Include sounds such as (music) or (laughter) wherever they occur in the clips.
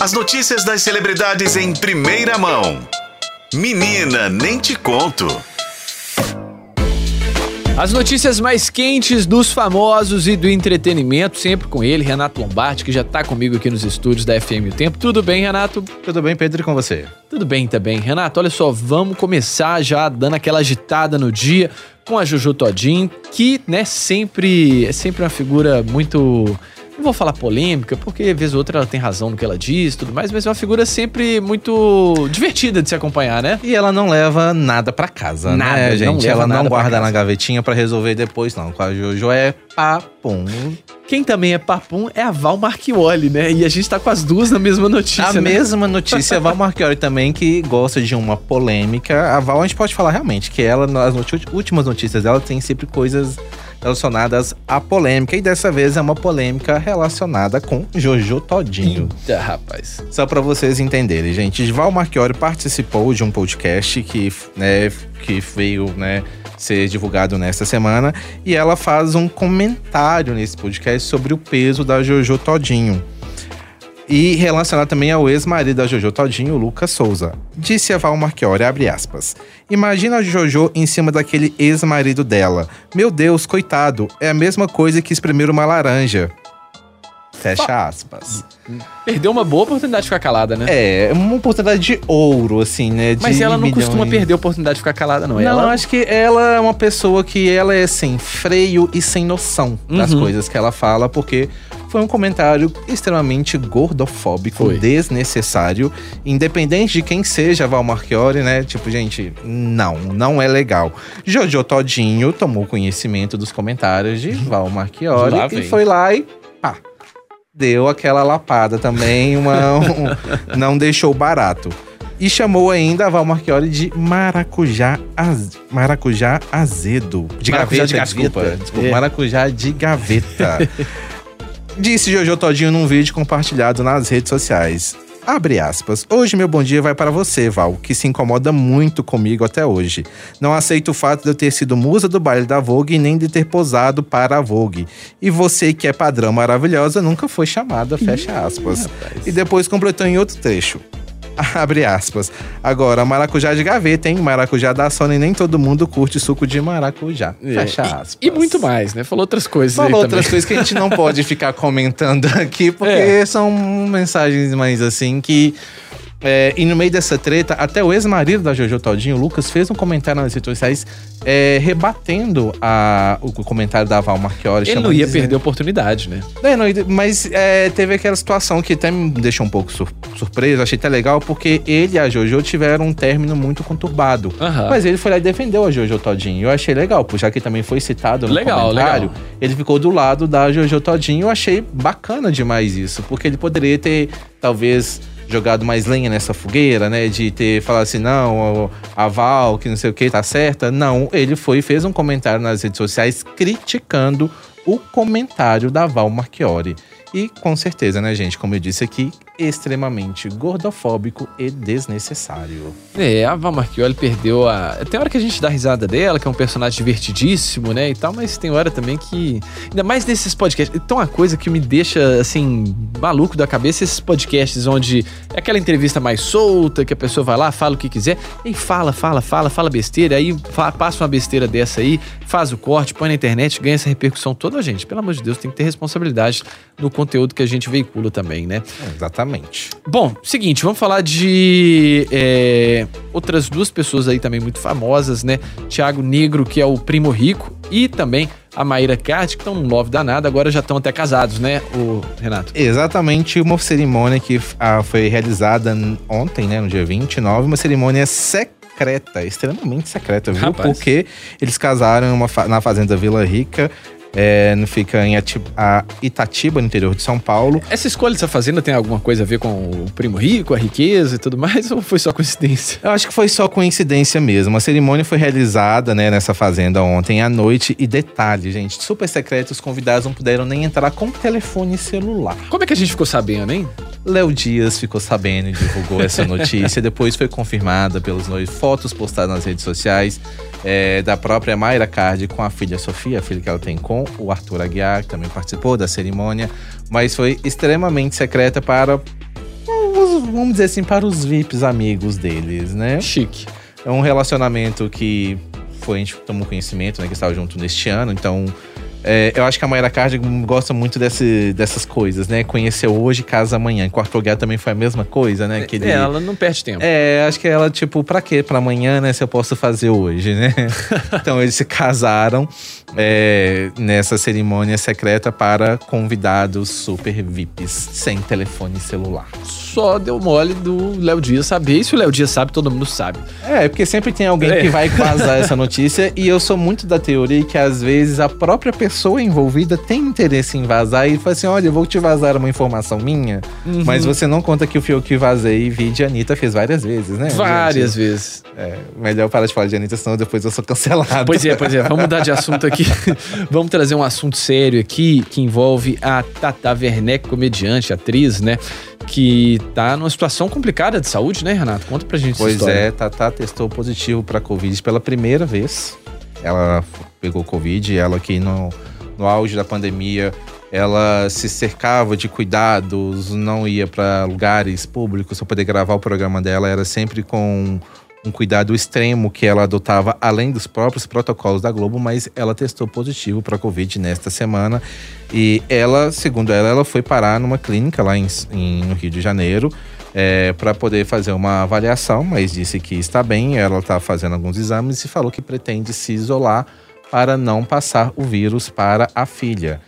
As notícias das celebridades em primeira mão. Menina, nem te conto. As notícias mais quentes dos famosos e do entretenimento, sempre com ele, Renato Lombardi, que já tá comigo aqui nos estúdios da FM O Tempo. Tudo bem, Renato? Tudo bem, Pedro, e com você? Tudo bem também. Renato, olha só, vamos começar já dando aquela agitada no dia com a Juju Todinho, que, né, sempre é sempre uma figura muito não vou falar polêmica, porque vez ou outra ela tem razão no que ela diz e tudo mais, mas é uma figura sempre muito divertida de se acompanhar, né? E ela não leva nada para casa, nada, né, gente? Não ela não guarda na gavetinha para resolver depois, não. Com a Jojo é papum. Quem também é papum é a Val Marchioli, né? E a gente tá com as duas na mesma notícia. A né? mesma notícia, a Val Marchioli também, que gosta de uma polêmica. A Val, a gente pode falar realmente que ela, nas últimas notícias dela, tem sempre coisas relacionadas à polêmica. E dessa vez é uma polêmica relacionada com Jojo Todinho. Eita, rapaz. Só para vocês entenderem, gente. Val Marchiori participou de um podcast que, né, que veio, né, ser divulgado nesta semana. E ela faz um comentário nesse podcast sobre o peso da Jojo Todinho. E relacionado também ao ex-marido da Jojo Todinho, Lucas Souza. Disse a Val Marchiori, abre aspas. Imagina a Jojo em cima daquele ex-marido dela. Meu Deus, coitado, é a mesma coisa que espremer uma laranja. Fecha aspas. Perdeu uma boa oportunidade de ficar calada, né? É, uma oportunidade de ouro, assim, né? Mas ela não milhões. costuma perder a oportunidade de ficar calada, não. Não, ela... acho que ela é uma pessoa que ela é, assim, freio e sem noção das uhum. coisas que ela fala, porque foi um comentário extremamente gordofóbico, foi. desnecessário, independente de quem seja Val Marchiori, né? Tipo, gente, não, não é legal. Jojo Todinho tomou conhecimento dos comentários de (laughs) Val Marchiori e foi lá e pá, deu aquela lapada também, uma, um, não deixou barato. E chamou ainda a Val Marchiori de maracujá, az, maracujá azedo. De maracujá gaveta, de desculpa. Gaveta. desculpa é. Maracujá de gaveta. (laughs) Disse Jojo Todinho num vídeo compartilhado nas redes sociais. Abre aspas. Hoje meu bom dia vai para você, Val, que se incomoda muito comigo até hoje. Não aceito o fato de eu ter sido musa do baile da Vogue nem de ter posado para a Vogue. E você, que é padrão maravilhosa, nunca foi chamada, fecha aspas. e depois completou em outro trecho. (laughs) Abre aspas. Agora, maracujá de gaveta, hein? Maracujá da Sony, nem todo mundo curte suco de maracujá. É. Fecha aspas. E, e, muito mais, né? Falou outras coisas Falou outras também. coisas que a gente não pode (laughs) ficar comentando aqui, porque é. são mensagens mais assim que é, e no meio dessa treta, até o ex-marido da Jojo Todinho, o Lucas, fez um comentário nas redes sociais é, rebatendo a, o comentário da Val Marchiori. Ele não ia dizendo... perder a oportunidade, né? É, não, mas é, teve aquela situação que até me deixou um pouco sur surpreso, achei até legal, porque ele e a Jojo tiveram um término muito conturbado. Uhum. Mas ele foi lá e defendeu a Jojo Todinho. Eu achei legal, já que também foi citado no legal, comentário. Legal. Ele ficou do lado da Jojo Todinho. Eu achei bacana demais isso, porque ele poderia ter, talvez jogado mais lenha nessa fogueira, né? De ter falado assim, não, a Val, que não sei o que, tá certa. Não, ele foi e fez um comentário nas redes sociais criticando o comentário da Val Marchiori. E com certeza, né, gente, como eu disse aqui, extremamente gordofóbico e desnecessário. É, a Val Marchioli perdeu a. Tem hora que a gente dá risada dela, que é um personagem divertidíssimo, né? E tal, mas tem hora também que. Ainda mais nesses podcasts. Então, uma coisa que me deixa, assim, maluco da cabeça, esses podcasts onde é aquela entrevista mais solta, que a pessoa vai lá, fala o que quiser, e fala, fala, fala, fala besteira, aí passa uma besteira dessa aí, faz o corte, põe na internet, ganha essa repercussão toda, gente. Pelo amor de Deus, tem que ter responsabilidade no conteúdo que a gente veicula também, né? Exatamente. Bom, seguinte, vamos falar de é, outras duas pessoas aí também muito famosas, né? Tiago Negro, que é o primo rico, e também a Maíra Card, que estão num love danado, agora já estão até casados, né, o Renato? Exatamente, uma cerimônia que ah, foi realizada ontem, né, no dia 29, uma cerimônia secreta, extremamente secreta, viu? Rapaz. Porque eles casaram uma, na Fazenda Vila Rica, é, fica em Itatiba, no interior de São Paulo. Essa escolha dessa fazenda tem alguma coisa a ver com o primo rico, a riqueza e tudo mais, ou foi só coincidência? Eu acho que foi só coincidência mesmo. A cerimônia foi realizada né, nessa fazenda ontem à noite. E detalhe, gente, super secreto, os convidados não puderam nem entrar com telefone celular. Como é que a gente ficou sabendo, hein? Léo Dias ficou sabendo e divulgou essa notícia. Depois foi confirmada pelos noivos, fotos postadas nas redes sociais é, da própria Mayra Card com a filha Sofia, a filha que ela tem com o Arthur Aguiar, que também participou da cerimônia, mas foi extremamente secreta para vamos dizer assim, para os VIPs amigos deles, né? Chique. É um relacionamento que foi, a gente tomou conhecimento, né? Que estava junto neste ano, então é, eu acho que a Mayra Cardigan gosta muito desse, dessas coisas, né? Conheceu hoje, casa amanhã. Em quarto lugar também foi a mesma coisa, né? Que é, ela não perde tempo. É, acho que ela, tipo, pra quê? Pra amanhã, né? Se eu posso fazer hoje, né? (laughs) então eles se casaram é, nessa cerimônia secreta para convidados super VIPs, sem telefone celular. Só deu mole do Léo Dias saber. E se o Léo Dias sabe, todo mundo sabe. É, porque sempre tem alguém é. que vai vazar essa notícia. E eu sou muito da teoria que às vezes a própria pessoa pessoa envolvida tem interesse em vazar e fala assim: olha, eu vou te vazar uma informação minha, uhum. mas você não conta que o fio que vazei e vi de Anitta fez várias vezes, né? Várias gente? vezes. É, melhor parar de falar de Anitta, senão depois eu sou cancelado. Pois é, pois é. Vamos mudar de assunto aqui. (laughs) Vamos trazer um assunto sério aqui que envolve a Tata Werneck, comediante, atriz, né? que tá numa situação complicada de saúde, né, Renato? Conta pra gente Pois é, Tata testou positivo para Covid pela primeira vez. Ela pegou Covid, ela que no, no auge da pandemia, ela se cercava de cuidados, não ia para lugares públicos para poder gravar o programa dela, era sempre com um cuidado extremo que ela adotava além dos próprios protocolos da Globo, mas ela testou positivo para Covid nesta semana. E ela, segundo ela, ela foi parar numa clínica lá em, em no Rio de Janeiro é, para poder fazer uma avaliação, mas disse que está bem, ela está fazendo alguns exames e falou que pretende se isolar para não passar o vírus para a filha.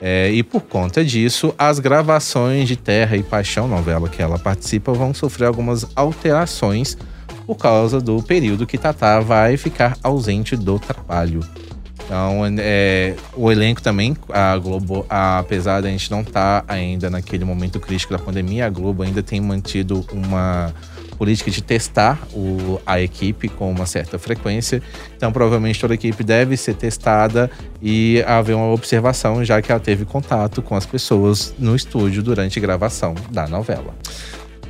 É, e por conta disso, as gravações de Terra e Paixão, novela que ela participa, vão sofrer algumas alterações por causa do período que Tatá vai ficar ausente do trabalho. Então, é, o elenco também, a Globo, a, apesar de a gente não estar tá ainda naquele momento crítico da pandemia, a Globo ainda tem mantido uma política de testar o, a equipe com uma certa frequência. Então, provavelmente toda a equipe deve ser testada e haver uma observação, já que ela teve contato com as pessoas no estúdio durante a gravação da novela.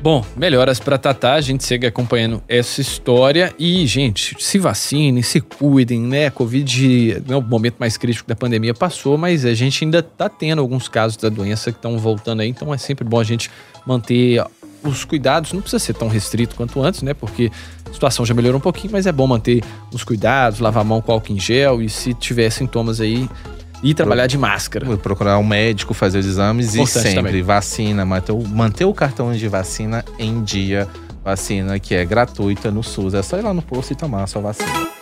Bom, melhoras para Tatá, a gente segue acompanhando essa história e, gente, se vacinem, se cuidem, né? Covid, né, o momento mais crítico da pandemia passou, mas a gente ainda tá tendo alguns casos da doença que estão voltando aí, então é sempre bom a gente manter os cuidados, não precisa ser tão restrito quanto antes, né? Porque a situação já melhorou um pouquinho, mas é bom manter os cuidados, lavar a mão com álcool em gel e se tiver sintomas aí, e trabalhar de máscara. Procurar um médico, fazer os exames Importante e sempre também. vacina, manter o, manter o cartão de vacina em dia. Vacina que é gratuita no SUS. É só ir lá no posto e tomar a sua vacina.